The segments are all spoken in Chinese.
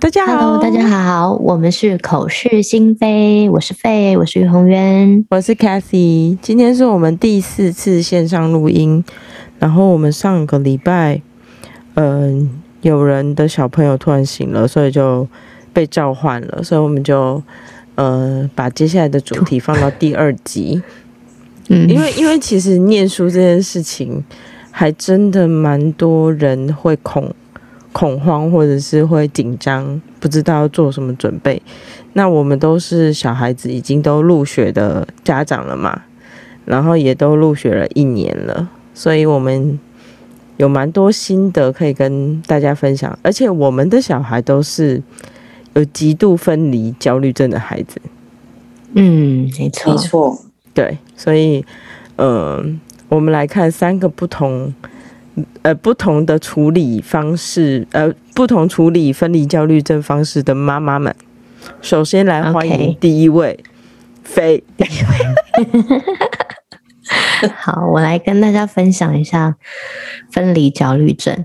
大家好，Hello, 大家好，我们是口是心非，我是费，我是于宏渊，我是 Cathy。今天是我们第四次线上录音，然后我们上个礼拜，嗯、呃，有人的小朋友突然醒了，所以就被召唤了，所以我们就呃把接下来的主题放到第二集。嗯，因为因为其实念书这件事情，还真的蛮多人会恐。恐慌或者是会紧张，不知道要做什么准备。那我们都是小孩子，已经都入学的家长了嘛，然后也都入学了一年了，所以我们有蛮多心得可以跟大家分享。而且我们的小孩都是有极度分离焦虑症的孩子。嗯，没错，没错，对，所以，嗯、呃，我们来看三个不同。呃，不同的处理方式，呃，不同处理分离焦虑症方式的妈妈们，首先来欢迎第一位，Faye。好，我来跟大家分享一下分离焦虑症。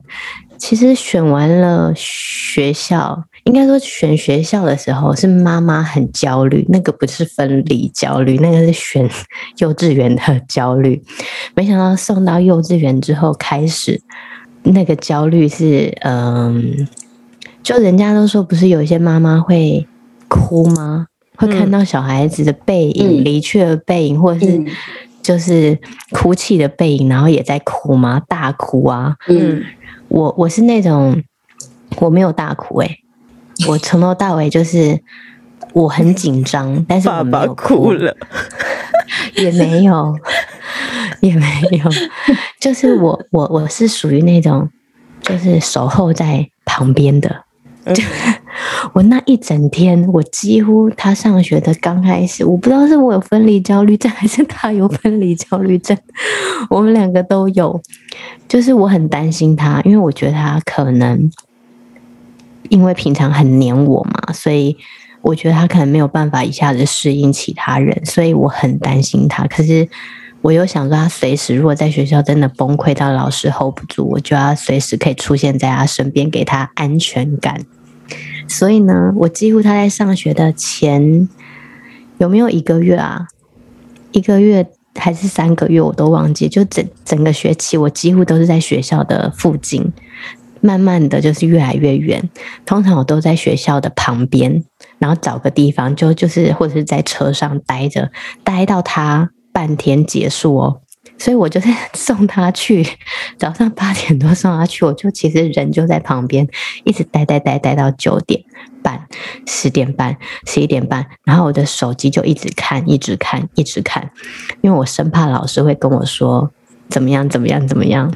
其实选完了学校。应该说选学校的时候是妈妈很焦虑，那个不是分离焦虑，那个是选 幼稚园的焦虑。没想到送到幼稚园之后开始，那个焦虑是嗯，就人家都说不是有一些妈妈会哭吗？会看到小孩子的背影、离去的背影，或者是就是哭泣的背影，然后也在哭吗？大哭啊！嗯，我我是那种我没有大哭诶、欸。我从头到尾就是我很紧张，但是我没有哭，爸爸哭了，也没有，也没有，就是我我我是属于那种就是守候在旁边的，就我那一整天，我几乎他上学的刚开始，我不知道是我有分离焦虑症还是他有分离焦虑症，我们两个都有，就是我很担心他，因为我觉得他可能。因为平常很黏我嘛，所以我觉得他可能没有办法一下子适应其他人，所以我很担心他。可是我又想说，他随时如果在学校真的崩溃到老师 hold 不住，我就要随时可以出现在他身边，给他安全感。所以呢，我几乎他在上学的前有没有一个月啊？一个月还是三个月，我都忘记。就整整个学期，我几乎都是在学校的附近。慢慢的就是越来越远，通常我都在学校的旁边，然后找个地方就就是或者是在车上待着，待到他半天结束哦。所以我就是送他去，早上八点多送他去，我就其实人就在旁边，一直待待待待到九点半、十点半、十一点半，然后我的手机就一直看，一直看，一直看，因为我生怕老师会跟我说怎么样，怎么样，怎么样。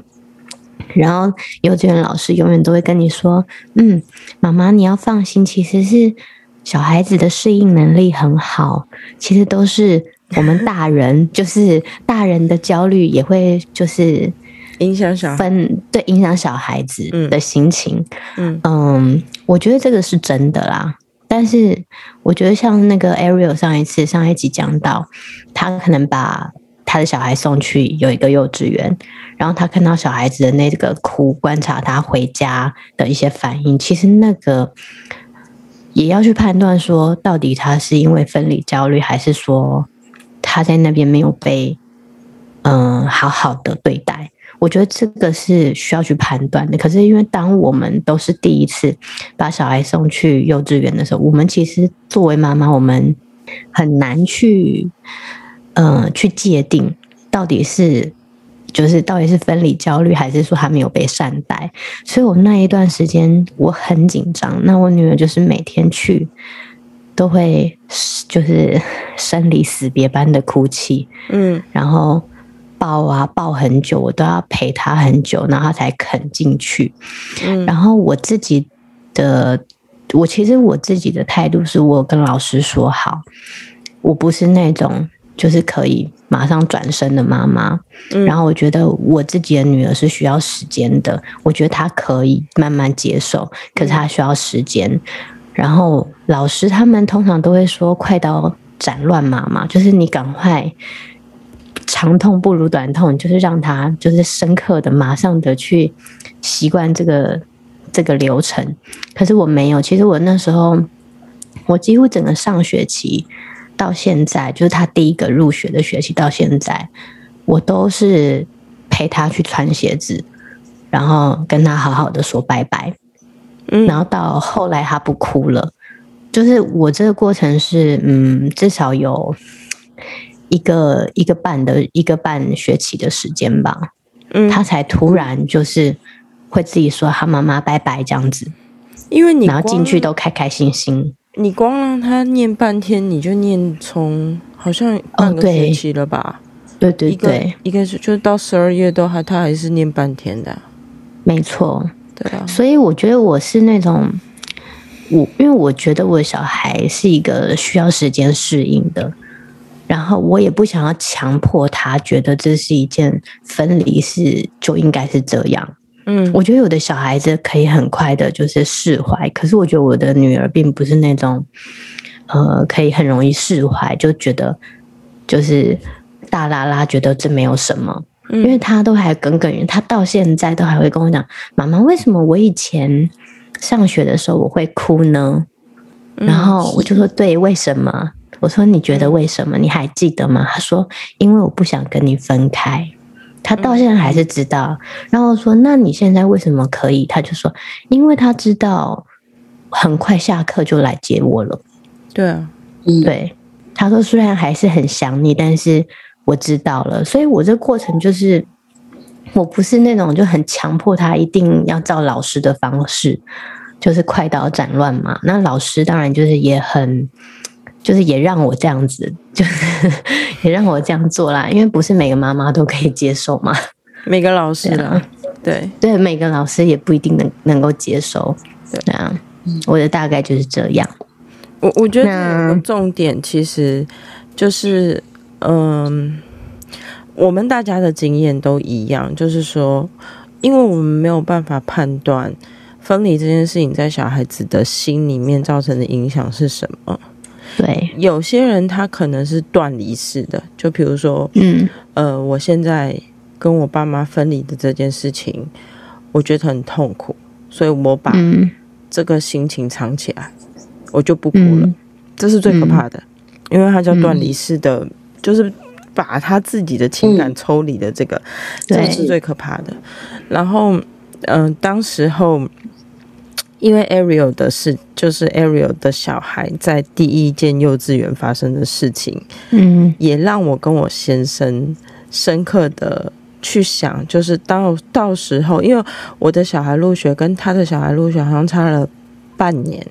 然后幼稚园老师永远都会跟你说：“嗯，妈妈你要放心，其实是小孩子的适应能力很好，其实都是我们大人，就是大人的焦虑也会就是影响小，分对影响小孩子的心情。嗯嗯，我觉得这个是真的啦。但是我觉得像那个 Ariel 上一次上一集讲到，他可能把。”他的小孩送去有一个幼稚园，然后他看到小孩子的那个哭，观察他回家的一些反应，其实那个也要去判断说，到底他是因为分离焦虑，还是说他在那边没有被嗯好好的对待？我觉得这个是需要去判断的。可是因为当我们都是第一次把小孩送去幼稚园的时候，我们其实作为妈妈，我们很难去。嗯、呃，去界定到底是就是到底是分离焦虑，还是说他没有被善待？所以我那一段时间我很紧张。那我女儿就是每天去都会就是生离死别般的哭泣，嗯，然后抱啊抱很久，我都要陪她很久，然后她才肯进去。嗯，然后我自己的我其实我自己的态度是我跟老师说好，我不是那种。就是可以马上转身的妈妈，然后我觉得我自己的女儿是需要时间的，我觉得她可以慢慢接受，可是她需要时间。然后老师他们通常都会说：“快刀斩乱麻嘛，就是你赶快长痛不如短痛，就是让他就是深刻的、马上的去习惯这个这个流程。可是我没有，其实我那时候，我几乎整个上学期到现在，就是他第一个入学的学期到现在，我都是陪他去穿鞋子，然后跟他好好的说拜拜。嗯，然后到后来他不哭了，就是我这个过程是，嗯，至少有。一个一个半的一个半学期的时间吧，嗯，他才突然就是会自己说“他妈妈拜拜”这样子，因为你然后进去都开开心心。你光让他念半天，你就念从好像半个学期了吧？哦、对对对，一个是就到十二月都还他还是念半天的，没错，对啊。所以我觉得我是那种我，因为我觉得我的小孩是一个需要时间适应的。然后我也不想要强迫他觉得这是一件分离是就应该是这样。嗯，我觉得有的小孩子可以很快的就是释怀，可是我觉得我的女儿并不是那种，呃，可以很容易释怀，就觉得就是大啦啦觉得这没有什么，因为她都还耿耿于，她到现在都还会跟我讲，妈妈，为什么我以前上学的时候我会哭呢？然后我就说，对，为什么？我说：“你觉得为什么？你还记得吗？”他说：“因为我不想跟你分开。”他到现在还是知道。然后说：“那你现在为什么可以？”他就说：“因为他知道很快下课就来接我了。”对啊，对。他说：“虽然还是很想你，但是我知道了。”所以，我这过程就是，我不是那种就很强迫他一定要照老师的方式，就是快刀斩乱麻。那老师当然就是也很。就是也让我这样子，就是 也让我这样做啦，因为不是每个妈妈都可以接受嘛。每个老师啊，对对，每个老师也不一定能能够接受。对啊，我的大概就是这样。我我觉得重点其实就是，嗯，我们大家的经验都一样，就是说，因为我们没有办法判断分离这件事情在小孩子的心里面造成的影响是什么。对，有些人他可能是断离式的，就比如说，嗯，呃，我现在跟我爸妈分离的这件事情，我觉得很痛苦，所以我把这个心情藏起来，我就不哭了，嗯、这是最可怕的，因为他叫断离式的，嗯、就是把他自己的情感抽离的这个，嗯、这是最可怕的。然后，嗯、呃，当时候。因为 Ariel 的事，就是 Ariel 的小孩在第一间幼稚园发生的事情，嗯，也让我跟我先生深刻的去想，就是到到时候，因为我的小孩入学跟他的小孩入学好像差了半年，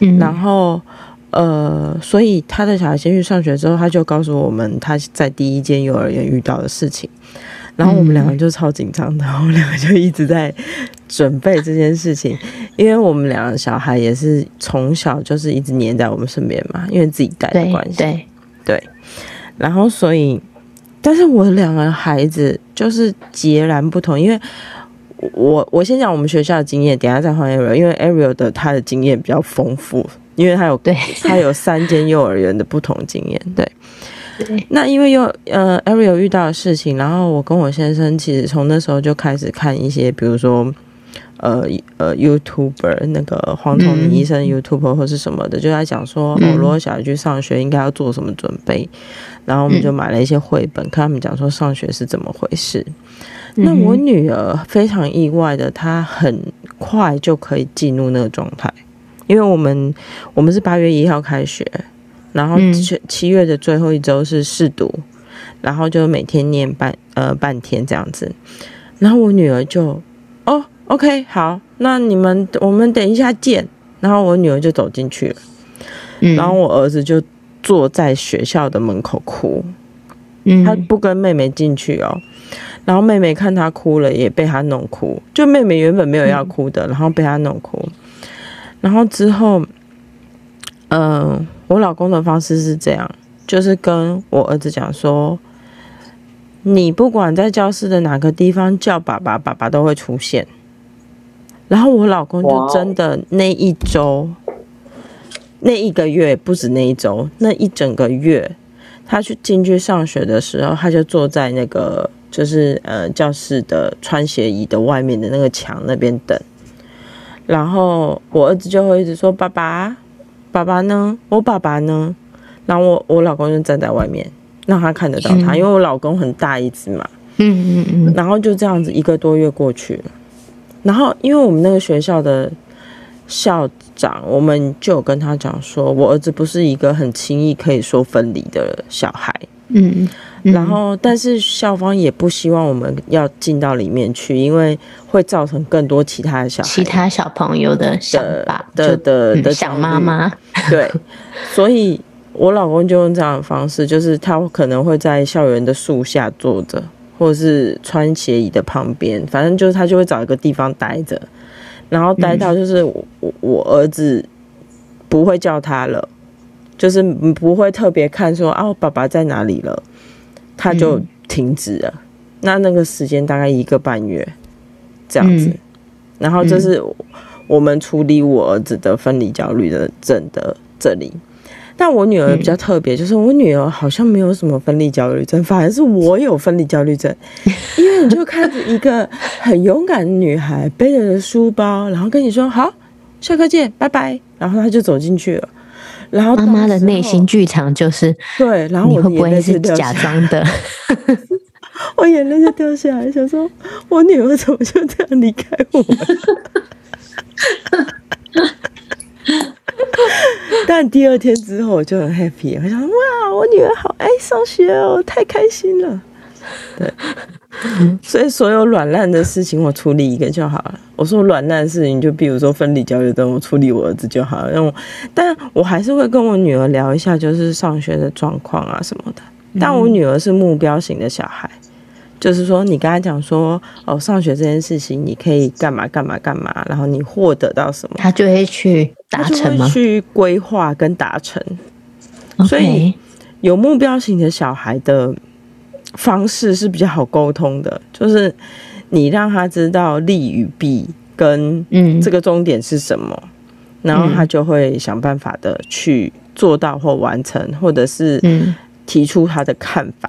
嗯，然后呃，所以他的小孩先去上学之后，他就告诉我们他在第一间幼儿园遇到的事情。然后我们两个就超紧张的，我们两个就一直在准备这件事情，因为我们两个小孩也是从小就是一直黏在我们身边嘛，因为自己带的关系。对对。然后所以，但是我两个孩子就是截然不同，因为我我先讲我们学校的经验，等下再换 Ariel，因为 Ariel 的他的经验比较丰富，因为他有对他有三间幼儿园的不同经验，对。那因为又呃，Ariel 遇到的事情，然后我跟我先生其实从那时候就开始看一些，比如说呃呃，YouTuber 那个黄崇明医生 YouTuber 或是什么的，就在讲说，哦，如果小孩去上学应该要做什么准备，然后我们就买了一些绘本，看他们讲说上学是怎么回事。那我女儿非常意外的，她很快就可以进入那个状态，因为我们我们是八月一号开学。然后七七月的最后一周是试读，嗯、然后就每天念半呃半天这样子，然后我女儿就哦，OK 好，那你们我们等一下见，然后我女儿就走进去了，嗯、然后我儿子就坐在学校的门口哭，嗯、他不跟妹妹进去哦，然后妹妹看他哭了也被他弄哭，就妹妹原本没有要哭的，嗯、然后被他弄哭，然后之后，嗯、呃。我老公的方式是这样，就是跟我儿子讲说，你不管在教室的哪个地方叫爸爸，爸爸都会出现。然后我老公就真的那一周，那一个月不止那一周，那一整个月，他去进去上学的时候，他就坐在那个就是呃教室的穿鞋椅的外面的那个墙那边等。然后我儿子就会一直说：“爸爸，爸爸呢？我爸爸呢？”然后我我老公就站在外面，让他看得到他，嗯、因为我老公很大一只嘛。嗯嗯嗯。然后就这样子一个多月过去了。然后因为我们那个学校的校长，我们就有跟他讲说，我儿子不是一个很轻易可以说分离的小孩。嗯。然后，但是校方也不希望我们要进到里面去，因为会造成更多其他的小、其他小朋友的想法的的的想妈妈。对，所以我老公就用这样的方式，就是他可能会在校园的树下坐着，或者是穿鞋椅的旁边，反正就是他就会找一个地方待着，然后待到就是我我儿子不会叫他了，就是不会特别看说啊，我爸爸在哪里了。他就停止了，嗯、那那个时间大概一个半月这样子，嗯、然后这是我们处理我儿子的分离焦虑的症的这里，但我女儿比较特别，就是我女儿好像没有什么分离焦虑症，反而是我有分离焦虑症，因为你就看着一个很勇敢的女孩背着书包，然后跟你说好，下课见，拜拜，然后她就走进去了。然后妈妈的内心剧场就是对，然后我会不会是假装的？我眼泪就掉下来，想说我女儿怎么就这样离开我了？但第二天之后我就很 happy，我想说哇，我女儿好爱上学哦，太开心了。对。所以所有软烂的事情我处理一个就好了。我说软烂的事情，就比如说分离焦虑症，我处理我儿子就好了。因为我，但我还是会跟我女儿聊一下，就是上学的状况啊什么的。但我女儿是目标型的小孩，就是说你跟她讲说哦，上学这件事情你可以干嘛干嘛干嘛，然后你获得到什么，她就会去达成吗？去规划跟达成。所以有目标型的小孩的。方式是比较好沟通的，就是你让他知道利与弊跟嗯这个终点是什么，嗯、然后他就会想办法的去做到或完成，或者是提出他的看法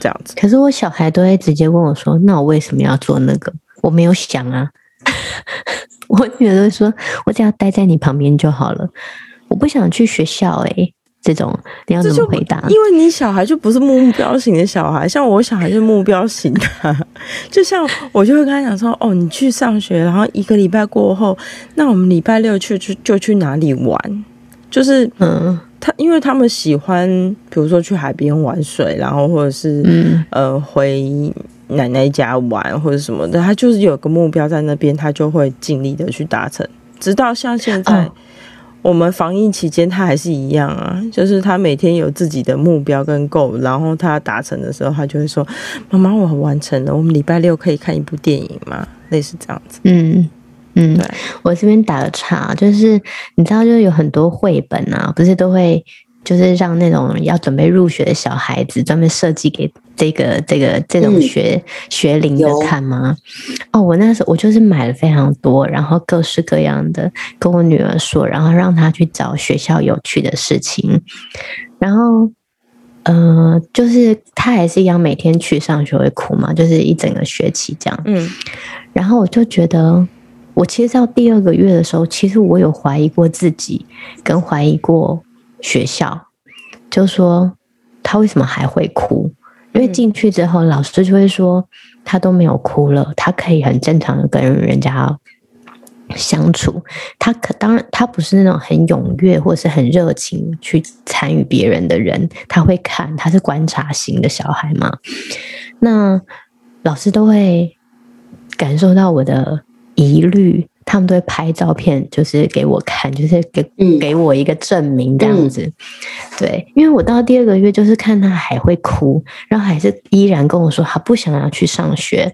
这样子。可是我小孩都会直接问我说：“那我为什么要做那个？”我没有想啊，我女儿都会说：“我只要待在你旁边就好了，我不想去学校。”哎。这种你要怎么回答？因为你小孩就不是目标型的小孩，像我小孩就是目标型的。就像我就会跟他讲说：“哦，你去上学，然后一个礼拜过后，那我们礼拜六去去就去哪里玩？就是嗯，他因为他们喜欢，比如说去海边玩水，然后或者是嗯呃回奶奶家玩或者什么的，他就是有个目标在那边，他就会尽力的去达成，直到像现在。哦我们防疫期间，他还是一样啊，就是他每天有自己的目标跟 goal，然后他达成的时候，他就会说：“妈妈，我完成了，我们礼拜六可以看一部电影吗？”类似这样子。嗯嗯，对，我这边打个岔，就是你知道，就是有很多绘本啊，不是都会。就是让那种要准备入学的小孩子专门设计给这个这个这种学、嗯、学龄的看吗？哦，我那时候我就是买了非常多，然后各式各样的跟我女儿说，然后让她去找学校有趣的事情，然后呃，就是她还是一样每天去上学会哭嘛，就是一整个学期这样。嗯，然后我就觉得，我其实到第二个月的时候，其实我有怀疑过自己，跟怀疑过。学校就说他为什么还会哭？因为进去之后，老师就会说他都没有哭了，他可以很正常的跟人家相处。他可当然他不是那种很踊跃或是很热情去参与别人的人，他会看，他是观察型的小孩嘛。那老师都会感受到我的疑虑。他们都会拍照片，就是给我看，就是给给我一个证明这样子。嗯、对，因为我到第二个月，就是看他还会哭，然后还是依然跟我说他不想要去上学，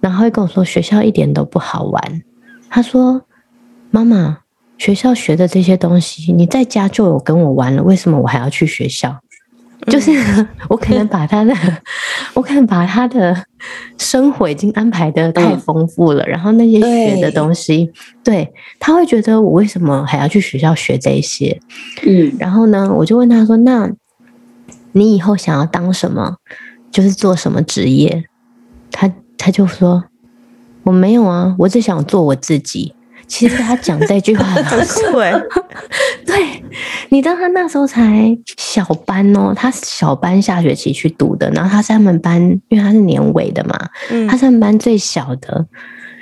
然后会跟我说学校一点都不好玩。他说：“妈妈，学校学的这些东西，你在家就有跟我玩了，为什么我还要去学校？”就是 我可能把他的，我可能把他的生活已经安排的太丰富了，然后那些学的东西，对，他会觉得我为什么还要去学校学这些？嗯，然后呢，我就问他说：“那你以后想要当什么，就是做什么职业。他他就说我没有啊，我只想做我自己。其实他讲这句话的时候，对，你知道他那时候才小班哦，他小班下学期去读的，然后他是他们班，因为他是年尾的嘛，嗯，他是他们班最小的。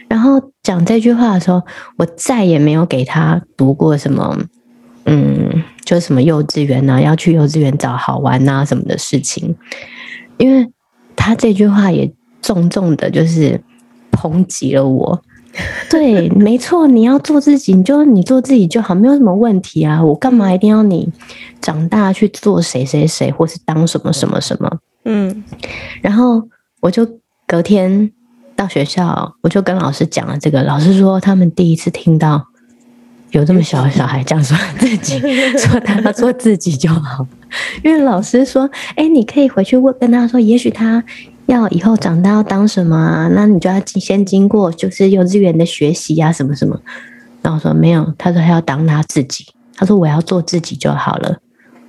然后讲这句话的时候，我再也没有给他读过什么，嗯，就是什么幼稚园啊，要去幼稚园找好玩啊什么的事情，因为他这句话也重重的，就是抨击了我。对，没错，你要做自己，你就你做自己就好，没有什么问题啊。我干嘛一定要你长大去做谁谁谁，或是当什么什么什么？嗯，然后我就隔天到学校，我就跟老师讲了这个。老师说他们第一次听到有这么小的小孩这样说自己，说他要做自己就好。因为老师说，哎，你可以回去问跟他说，也许他。要以后长大要当什么啊？那你就要先经过就是幼稚园的学习呀，什么什么。然后我说没有，他说他要当他自己。他说我要做自己就好了，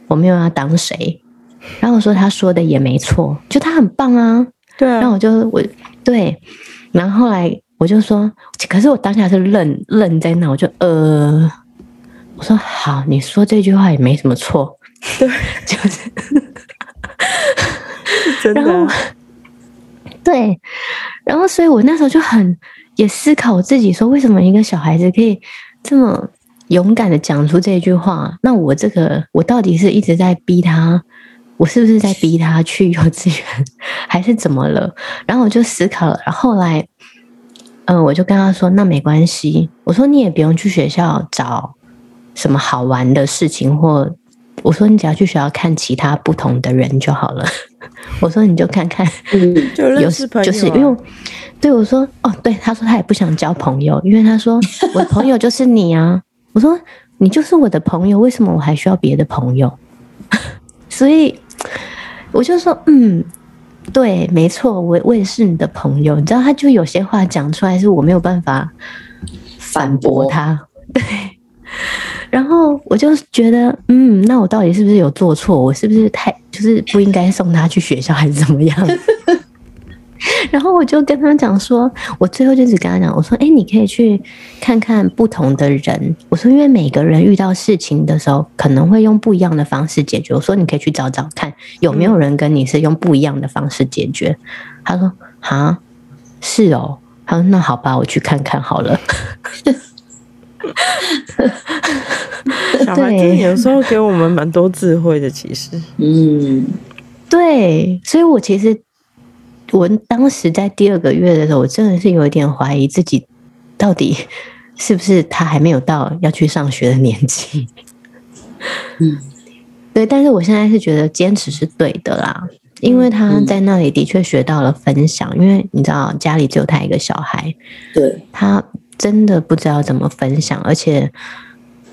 我没有要当谁。然后我说他说的也没错，就他很棒啊。对啊。然后我就我对，然后后来我就说，可是我当下是愣愣在那，我就呃，我说好，你说这句话也没什么错。对，就是，真的。然后对，然后所以我那时候就很也思考我自己，说为什么一个小孩子可以这么勇敢的讲出这句话？那我这个我到底是一直在逼他，我是不是在逼他去幼稚园，还是怎么了？然后我就思考了，然后来，嗯、我就跟他说，那没关系，我说你也不用去学校找什么好玩的事情，或我说你只要去学校看其他不同的人就好了。我说你就看看，就认识朋友，就是因为对我说哦，对他说他也不想交朋友，因为他说 我的朋友就是你啊。我说你就是我的朋友，为什么我还需要别的朋友？所以我就说嗯，对，没错，我我也是你的朋友。你知道，他就有些话讲出来是我没有办法反驳他，对。然后我就觉得，嗯，那我到底是不是有做错？我是不是太就是不应该送他去学校，还是怎么样？然后我就跟他讲说，我最后就只跟他讲，我说，哎，你可以去看看不同的人。我说，因为每个人遇到事情的时候，可能会用不一样的方式解决。我说，你可以去找找看，有没有人跟你是用不一样的方式解决。他说，啊，是哦。他说，那好吧，我去看看好了。小孩子有时候给我们蛮多智慧的，其实，嗯，对，所以我其实我当时在第二个月的时候，我真的是有一点怀疑自己到底是不是他还没有到要去上学的年纪。嗯，对，但是我现在是觉得坚持是对的啦，因为他在那里的确学到了分享，因为你知道家里只有他一个小孩，对他。真的不知道怎么分享，而且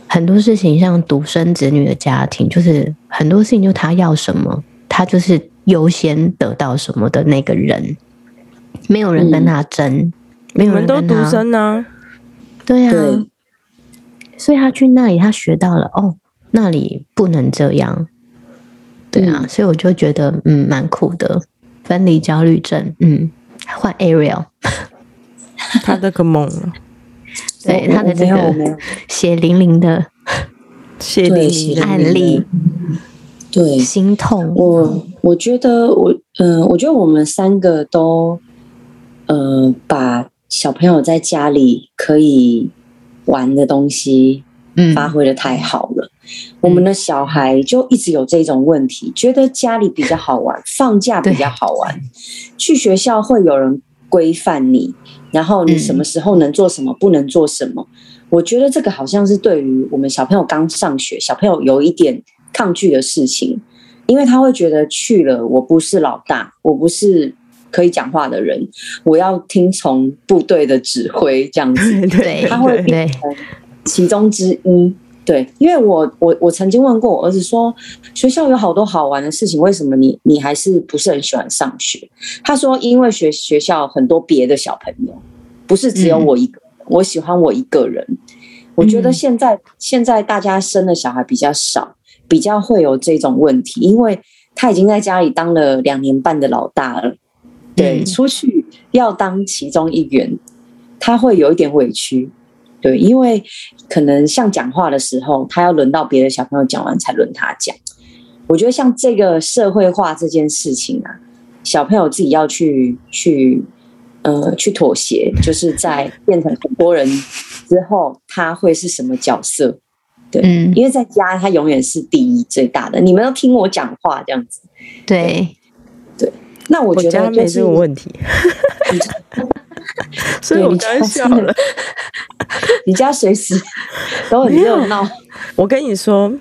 很多事情像独生子女的家庭，就是很多事情就他要什么，他就是优先得到什么的那个人，没有人跟他争，嗯、没有人跟他。都独生呢？对啊，对，所以他去那里，他学到了哦，那里不能这样。对啊，嗯、所以我就觉得嗯，蛮酷的。分离焦虑症，嗯，换 Ariel，他这个梦了。对他的这个血淋淋的 血淋淋的案例，对，心痛。我我觉得我嗯、呃，我觉得我们三个都呃，把小朋友在家里可以玩的东西，嗯，发挥的太好了。嗯、我们的小孩就一直有这种问题，觉得家里比较好玩，放假比较好玩，去学校会有人规范你。然后你什么时候能做什么，不能做什么？嗯，我觉得这个好像是对于我们小朋友刚上学，小朋友有一点抗拒的事情，因为他会觉得去了，我不是老大，我不是可以讲话的人，我要听从部队的指挥这样子，对，他会变成其中之一。对，因为我我我曾经问过我儿子说，学校有好多好玩的事情，为什么你你还是不是很喜欢上学？他说，因为学学校很多别的小朋友，不是只有我一个，嗯、我喜欢我一个人。我觉得现在、嗯、现在大家生的小孩比较少，比较会有这种问题，因为他已经在家里当了两年半的老大了，对，出去要当其中一员，他会有一点委屈，对，因为可能像讲话的时候，他要轮到别的小朋友讲完才轮他讲。我觉得像这个社会化这件事情啊，小朋友自己要去去呃去妥协，就是在变成很多人之后，他会是什么角色？对，嗯，因为在家他永远是第一最大的，你们要听我讲话这样子。对，对。那我觉得我没这个问题，所以我刚笑了。你家随时 都很热闹。我跟你说。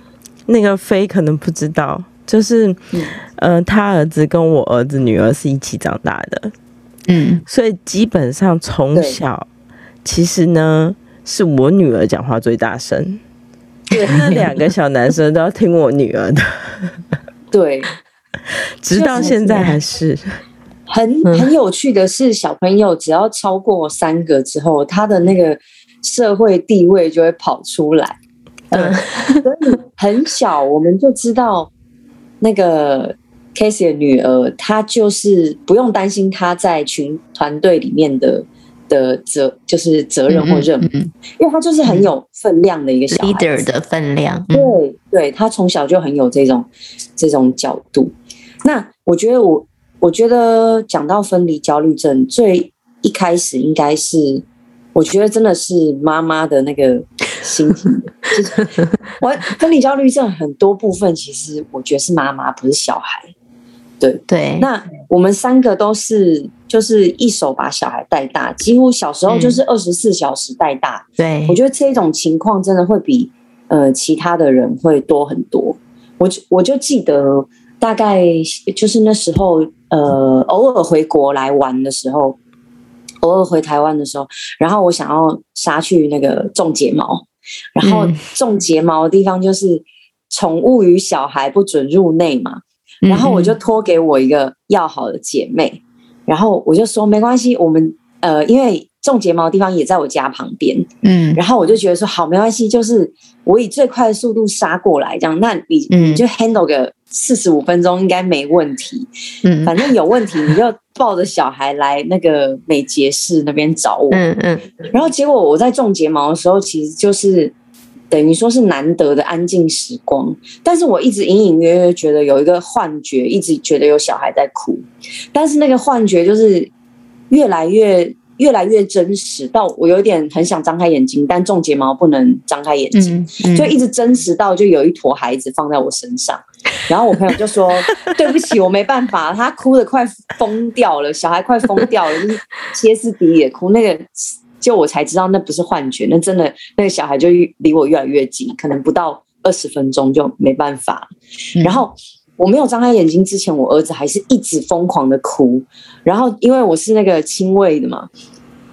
那个飞可能不知道，就是，嗯、呃，他儿子跟我儿子女儿是一起长大的，嗯，所以基本上从小，其实呢，是我女儿讲话最大声，对，那两个小男生都要听我女儿的，对，直到现在还是。很很有趣的是，小朋友只要超过三个之后，他的那个社会地位就会跑出来。嗯，所以很小我们就知道那个 Casey 的女儿，她就是不用担心她在群团队里面的的责，就是责任或任务，嗯嗯、因为她就是很有分量的一个 leader 的分量。对对，她从小就很有这种这种角度。那我觉得我我觉得讲到分离焦虑症，最一开始应该是，我觉得真的是妈妈的那个。心情，就是我分离焦虑症很多部分，其实我觉得是妈妈，不是小孩。对对，那我们三个都是，就是一手把小孩带大，几乎小时候就是二十四小时带大。对，我觉得这种情况真的会比呃其他的人会多很多。我就我就记得大概就是那时候，呃，偶尔回国来玩的时候，偶尔回台湾的时候，然后我想要杀去那个种睫毛。然后种睫毛的地方就是宠物与小孩不准入内嘛，然后我就托给我一个要好的姐妹，然后我就说没关系，我们呃因为种睫毛的地方也在我家旁边，嗯，然后我就觉得说好没关系，就是我以最快的速度杀过来，这样，那你你就 handle 个四十五分钟应该没问题，嗯，反正有问题你就。抱着小孩来那个美睫室那边找我，嗯嗯，然后结果我在种睫毛的时候，其实就是等于说是难得的安静时光，但是我一直隐隐约约觉得有一个幻觉，一直觉得有小孩在哭，但是那个幻觉就是越来越越来越真实，到我有点很想张开眼睛，但种睫毛不能张开眼睛，就一直真实到就有一坨孩子放在我身上。然后我朋友就说：“对不起，我没办法。”他哭得快疯掉了，小孩快疯掉了，就是歇斯底里哭。那个，就我才知道那不是幻觉，那真的那个小孩就离我越来越近，可能不到二十分钟就没办法。然后我没有张开眼睛之前，我儿子还是一直疯狂的哭。然后因为我是那个亲喂的嘛。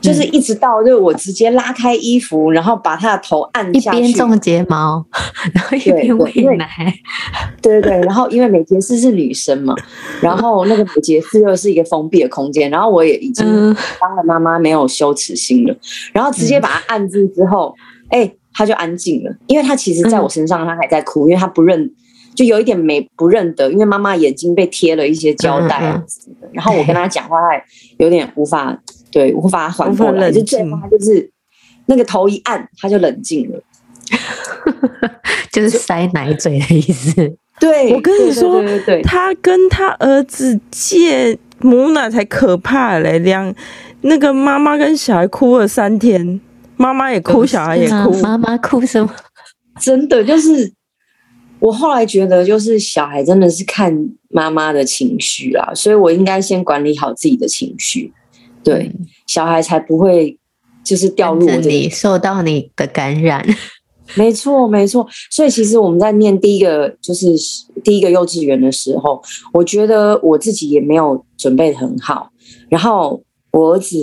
就是一直到，就我直接拉开衣服，然后把他的头按下去，一边种睫毛，然后一边喂奶。对对对，然后因为美睫师是女生嘛，然后那个美睫师又是一个封闭的空间，然后我也已经当了妈妈，没有羞耻心了，然后直接把他按住之后，哎，他就安静了，因为他其实在我身上，他还在哭，因为他不认，就有一点没不认得，因为妈妈眼睛被贴了一些胶带啊，然后我跟她讲话，她有点无法。对，无法缓过来，就最后他就是那个头一按，他就冷静了，就是塞奶嘴的意思。对，我跟你说，对对对对，他跟他儿子借母奶才可怕嘞，两那个妈妈跟小孩哭了三天，妈妈也哭，小孩也哭，妈妈哭什么？真的就是，我后来觉得，就是小孩真的是看妈妈的情绪啊，所以我应该先管理好自己的情绪。对，小孩才不会就是掉入你受到你的感染。没错，没错。所以其实我们在念第一个就是第一个幼稚园的时候，我觉得我自己也没有准备得很好。然后我儿子。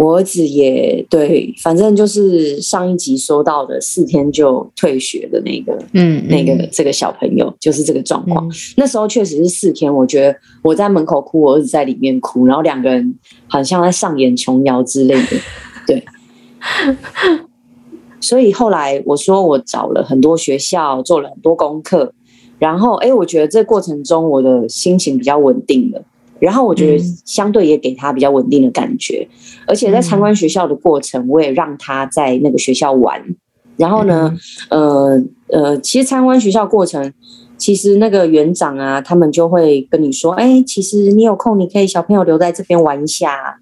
我儿子也对，反正就是上一集说到的四天就退学的那个，嗯，那个这个小朋友就是这个状况。嗯、那时候确实是四天，我觉得我在门口哭，我儿子在里面哭，然后两个人好像在上演琼瑶之类的，对。所以后来我说我找了很多学校，做了很多功课，然后哎，我觉得这过程中我的心情比较稳定了，然后我觉得相对也给他比较稳定的感觉，而且在参观学校的过程，我也让他在那个学校玩。然后呢，呃呃，其实参观学校过程。其实那个园长啊，他们就会跟你说，哎，其实你有空，你可以小朋友留在这边玩一下，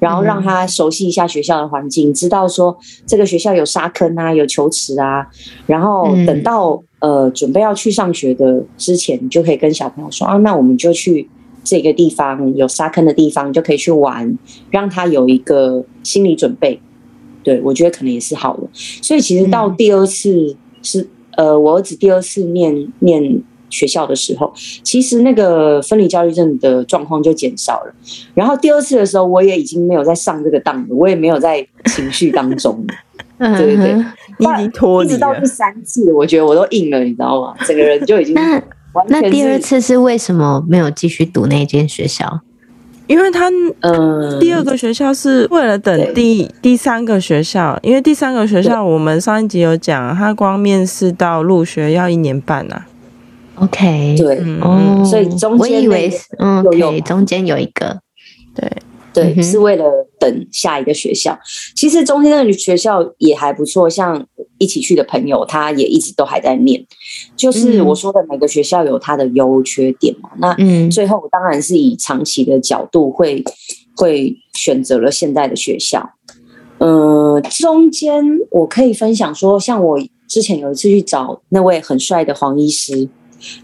然后让他熟悉一下学校的环境，知道说这个学校有沙坑啊，有球池啊，然后等到呃准备要去上学的之前，你就可以跟小朋友说啊，那我们就去这个地方有沙坑的地方，就可以去玩，让他有一个心理准备。对，我觉得可能也是好的。所以其实到第二次是。呃，我儿子第二次念念学校的时候，其实那个分离焦虑症的状况就减少了。然后第二次的时候，我也已经没有在上这个当了，我也没有在情绪当中。对对对，你已经脱离了。一直到第三次，我觉得我都硬了，你知道吗？整个人就已经那。那第二次是为什么没有继续读那间学校？因为他，嗯，第二个学校是为了等第第三个学校，因为第三个学校我们上一集有讲，他光面试到入学要一年半呐。OK，对，哦，所以中间我以为，嗯，对，中间有一个，对。对，嗯、是为了等下一个学校。其实中间那个学校也还不错，像一起去的朋友，他也一直都还在念。就是我说的每个学校有它的优缺点嘛。那嗯，最后当然是以长期的角度会会选择了现在的学校。嗯、呃，中间我可以分享说，像我之前有一次去找那位很帅的黄医师。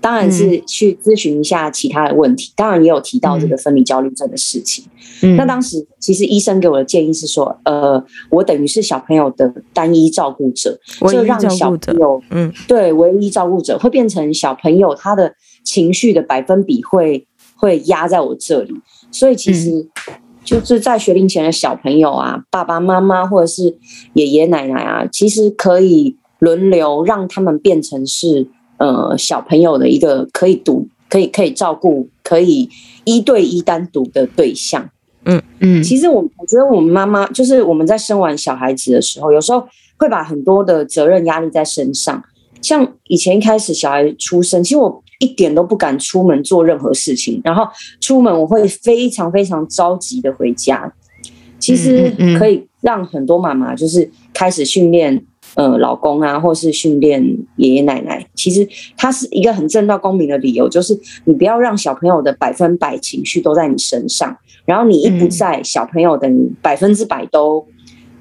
当然是去咨询一下其他的问题，嗯、当然也有提到这个分离焦虑症的事情。嗯，那当时其实医生给我的建议是说，呃，我等于是小朋友的单一照顾者，就让小朋友，嗯，对，唯一照顾者会变成小朋友他的情绪的百分比会会压在我这里，所以其实就是在学龄前的小朋友啊，爸爸妈妈或者是爷爷奶奶啊，其实可以轮流让他们变成是。呃，小朋友的一个可以独、可以可以照顾、可以一对一单独的对象。嗯嗯，其实我我觉得我们妈妈就是我们在生完小孩子的时候，有时候会把很多的责任压力在身上。像以前一开始小孩出生，其实我一点都不敢出门做任何事情，然后出门我会非常非常着急的回家。其实可以让很多妈妈就是开始训练。呃，老公啊，或是训练爷爷奶奶，其实它是一个很正道公平的理由，就是你不要让小朋友的百分百情绪都在你身上，然后你一不在，小朋友的百分之百都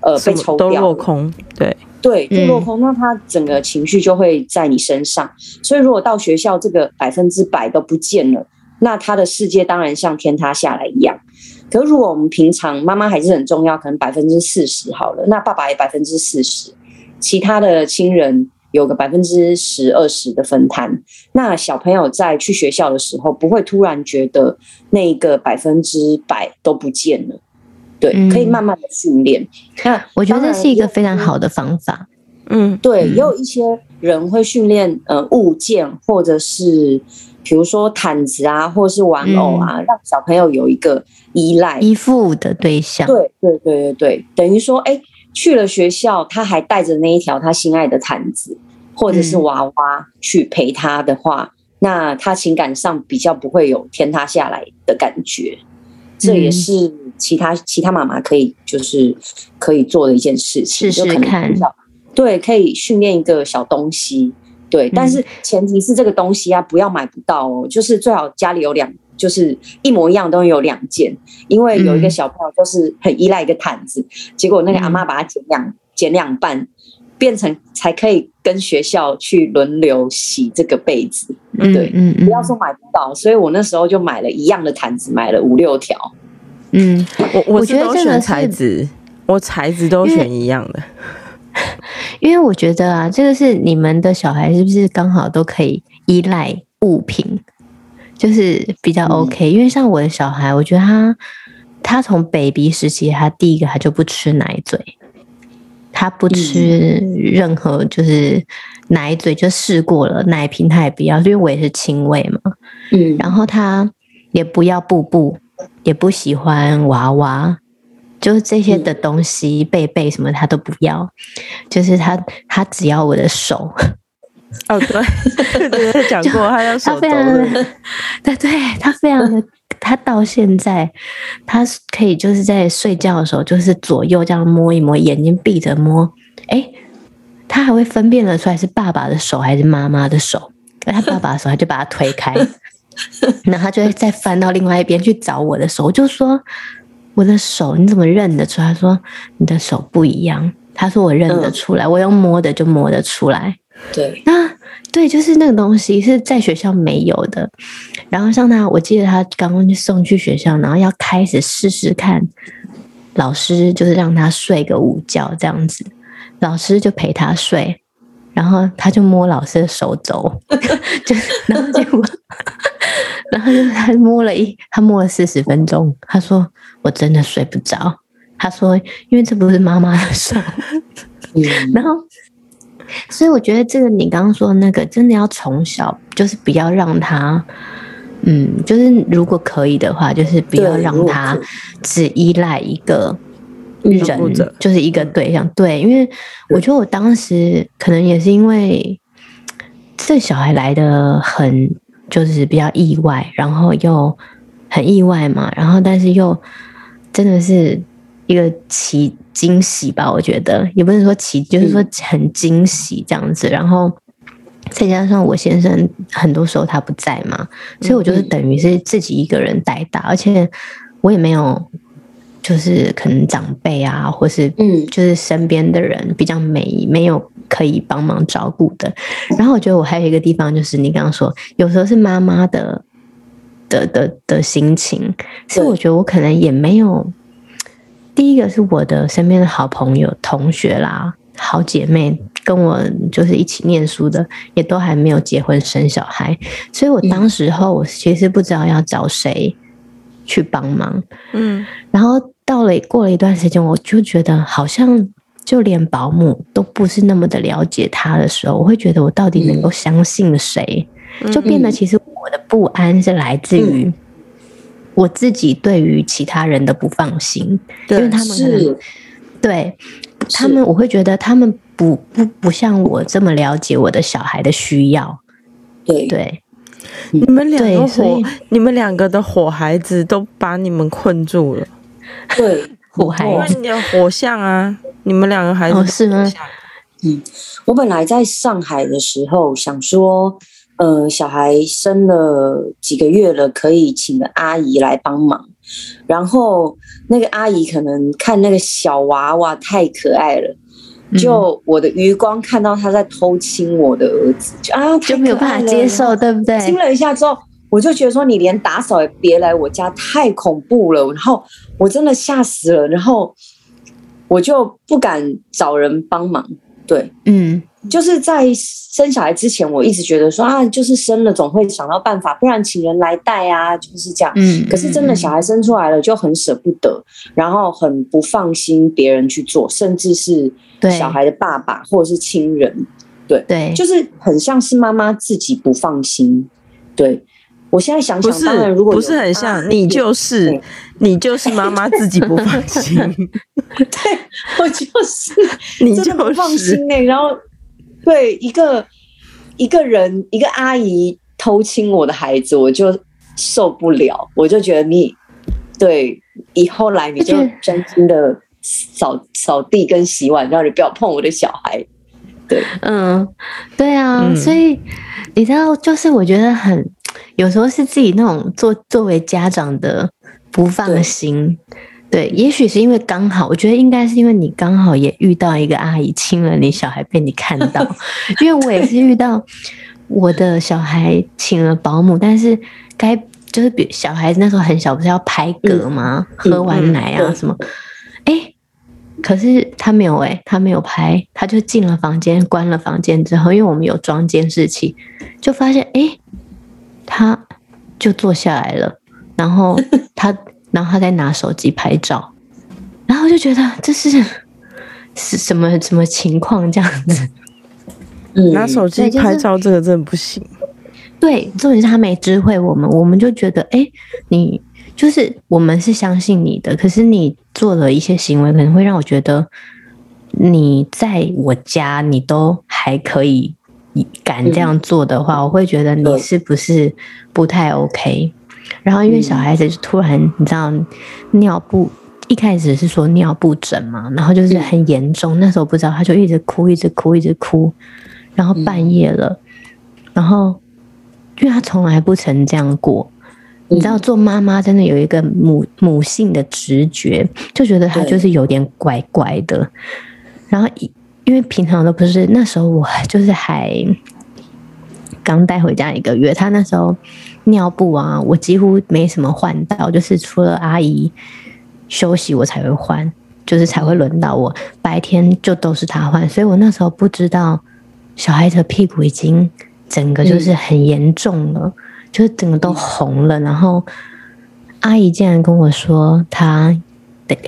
呃被抽掉，都落空，对对，就落空，那他整个情绪就会在你身上。所以如果到学校这个百分之百都不见了，那他的世界当然像天塌下来一样。可是如果我们平常妈妈还是很重要，可能百分之四十好了，那爸爸也百分之四十。其他的亲人有个百分之十、二十的分摊，那小朋友在去学校的时候，不会突然觉得那个百分之百都不见了。对，嗯、可以慢慢的训练。那我觉得这是一个非常好的方法。嗯，对，也有一些人会训练呃物件，或者是比如说毯子啊，或者是玩偶啊，嗯、让小朋友有一个依赖、依附的对象。对，对，对，对，对，等于说，哎。去了学校，他还带着那一条他心爱的毯子，或者是娃娃去陪他的话，嗯、那他情感上比较不会有天塌下来的感觉。这也是其他其他妈妈可以就是可以做的一件事情，试试看。对，可以训练一个小东西。对，嗯、但是前提是这个东西啊，不要买不到哦，就是最好家里有两。就是一模一样都有两件，因为有一个小朋友就是很依赖一个毯子，嗯、结果那个阿妈把它剪两剪两半，变成才可以跟学校去轮流洗这个被子。嗯、对，嗯，不要说买不到，所以我那时候就买了一样的毯子，买了五六条。嗯，我我觉得这个材质，我材质都选一样的，因为我觉得啊，这个是你们的小孩是不是刚好都可以依赖物品？就是比较 OK，因为像我的小孩，我觉得他他从 baby 时期，他第一个他就不吃奶嘴，他不吃任何就是奶嘴，就试过了奶瓶他也不要，因为我也是亲喂嘛，嗯，然后他也不要布布，也不喜欢娃娃，就是这些的东西，贝贝什么他都不要，就是他他只要我的手。哦，对，对 对，讲过，他要手肘。对对，他非常的，他到现在，他可以就是在睡觉的时候，就是左右这样摸一摸，眼睛闭着摸，哎，他还会分辨得出来是爸爸的手还是妈妈的手。他爸爸的手，他就把他推开，然后他就会再翻到另外一边去找我的手。我就说：“我的手你怎么认得出来？”他说：“你的手不一样。”他说：“我认得出来，我用摸的就摸得出来。”对，那对，就是那个东西是在学校没有的。然后像他，我记得他刚刚送去学校，然后要开始试试看，老师就是让他睡个午觉这样子，老师就陪他睡。然后他就摸老师的手肘，就然后结果，然后就他摸了一，他摸了四十分钟。他说：“我真的睡不着。”他说：“因为这不是妈妈的手。”然后，所以我觉得这个你刚刚说的那个，真的要从小就是不要让他，嗯，就是如果可以的话，就是不要让他只依赖一个。人就是一个对象，对，因为我觉得我当时可能也是因为这小孩来的很就是比较意外，然后又很意外嘛，然后但是又真的是一个奇惊喜吧，我觉得也不是说奇，就是说很惊喜这样子，然后再加上我先生很多时候他不在嘛，所以我就是等于是自己一个人带大，而且我也没有。就是可能长辈啊，或是嗯，就是身边的人比较没没有可以帮忙照顾的。然后我觉得我还有一个地方，就是你刚刚说，有时候是妈妈的的的的心情，是我觉得我可能也没有。第一个是我的身边的好朋友、同学啦、好姐妹，跟我就是一起念书的，也都还没有结婚生小孩，所以我当时候我其实不知道要找谁。去帮忙，嗯，然后到了过了一段时间，我就觉得好像就连保姆都不是那么的了解他的时候，我会觉得我到底能够相信谁？嗯、就变得其实我的不安是来自于我自己对于其他人的不放心，嗯、因为他们是对他们，我会觉得他们不不不像我这么了解我的小孩的需要，对对。你们两个火，你们两个的火孩子都把你们困住了。对，火孩子，因为你的火象啊，你们两个孩子、哦、是吗？嗯，我本来在上海的时候想说，呃，小孩生了几个月了，可以请个阿姨来帮忙。然后那个阿姨可能看那个小娃娃太可爱了。就我的余光看到他在偷亲我的儿子，就啊，就没有办法接受，对不对？亲了一下之后，我就觉得说，你连打扫也别来我家，太恐怖了。然后我真的吓死了，然后我就不敢找人帮忙。对，嗯，就是在生小孩之前，我一直觉得说啊，就是生了总会想到办法，不然请人来带啊，就是这样。嗯，可是真的小孩生出来了，就很舍不得，然后很不放心别人去做，甚至是小孩的爸爸或者是亲人，对。对，就是很像是妈妈自己不放心。对，我现在想想，当然如果不是很像，你就是你就是妈妈自己不放心。对，我就是，你就不放心呢。然后，对一个一个人，一个阿姨偷亲我的孩子，我就受不了。我就觉得你，对以后来你就专心的扫扫地跟洗碗，让你不要碰我的小孩。对，嗯，对啊，嗯、所以你知道，就是我觉得很有时候是自己那种作作为家长的不放心。对，也许是因为刚好，我觉得应该是因为你刚好也遇到一个阿姨亲了你小孩被你看到，因为我也是遇到我的小孩请了保姆，但是该就是比小孩子那时候很小，不是要拍嗝吗？嗯、喝完奶啊什么？哎、嗯，可是他没有哎、欸，他没有拍，他就进了房间，关了房间之后，因为我们有装监视器，就发现哎，他就坐下来了，然后 他。然后他在拿手机拍照，然后就觉得这是是什么什么情况这样子？嗯，拿手机拍照这个真的不行。对，重点是他没知会我们，我们就觉得，哎，你就是我们是相信你的，可是你做了一些行为，可能会让我觉得你在我家你都还可以敢这样做的话，我会觉得你是不是不太 OK？然后因为小孩子就突然你知道尿布一开始是说尿布疹嘛，然后就是很严重，那时候不知道他就一直哭，一直哭，一直哭，然后半夜了，然后因为他从来不曾这样过，你知道做妈妈真的有一个母母性的直觉，就觉得他就是有点怪怪的，然后因为平常都不是，那时候我就是还刚带回家一个月，他那时候尿布啊，我几乎没什么换到，就是除了阿姨休息我才会换，就是才会轮到我，白天就都是他换，所以我那时候不知道小孩子的屁股已经整个就是很严重了，就是整个都红了，然后阿姨竟然跟我说他。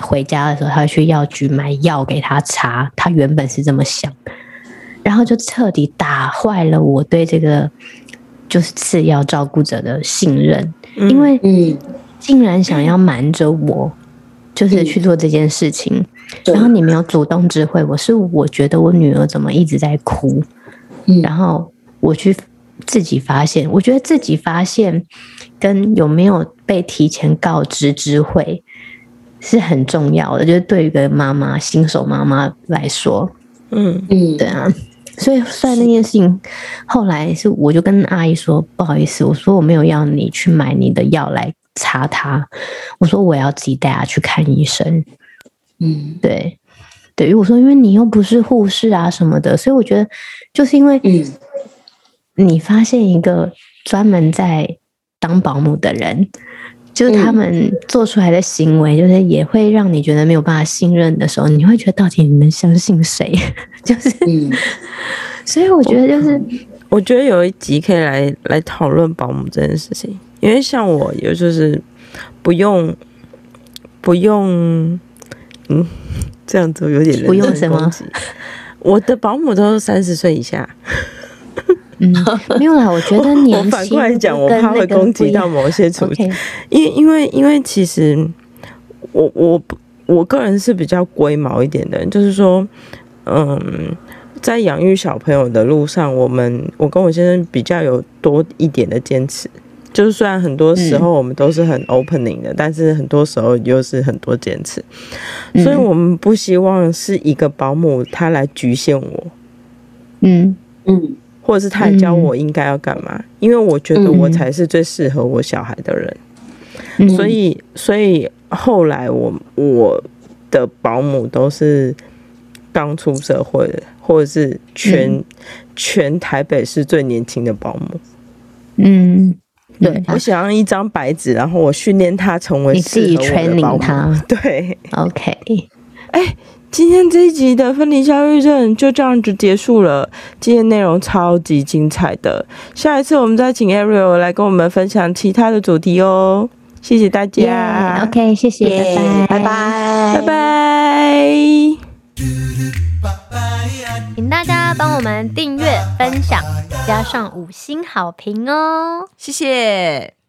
回家的时候，他会去药局买药给他擦。他原本是这么想，然后就彻底打坏了我对这个就是次要照顾者的信任，嗯、因为嗯，竟然想要瞒着我，就是去做这件事情。嗯、然后你没有主动知会我，是我觉得我女儿怎么一直在哭，嗯、然后我去自己发现。我觉得自己发现跟有没有被提前告知知会。是很重要的，就是对于一个妈妈、新手妈妈来说，嗯。嗯，对啊，所以算那件事情，后来是我就跟阿姨说，不好意思，我说我没有要你去买你的药来擦它，我说我要自己带她去看医生，嗯，对，对于我说，因为你又不是护士啊什么的，所以我觉得就是因为，你发现一个专门在当保姆的人。就是他们做出来的行为，就是也会让你觉得没有办法信任的时候，你会觉得到底你能相信谁？就是，所以我觉得就是我，我觉得有一集可以来来讨论保姆这件事情，因为像我，也就是不用不用，嗯，这样子有点不用什么，我的保姆都是三十岁以下。嗯，没有啦。我觉得年轻，反过来讲，我怕会攻击到某些族群。因为因为因为其实我我我个人是比较龟毛一点的人，就是说，嗯，在养育小朋友的路上，我们我跟我先生比较有多一点的坚持。就是虽然很多时候我们都是很 opening 的，嗯、但是很多时候又是很多坚持。所以我们不希望是一个保姆他来局限我。嗯嗯。或者是他教我应该要干嘛，嗯、因为我觉得我才是最适合我小孩的人，嗯、所以所以后来我我的保姆都是刚出社会的，或者是全、嗯、全台北市最年轻的保姆。嗯，对，我想要一张白纸，然后我训练他成为适合我的保姆。他。对，OK，哎。欸今天这一集的分离焦虑症就这样子结束了。今天内容超级精彩的，下一次我们再请 Ariel 来跟我们分享其他的主题哦。谢谢大家。Yeah, OK，谢谢，yeah, 拜拜，拜拜，拜拜。请大家帮我们订阅、分享，加上五星好评哦，谢谢。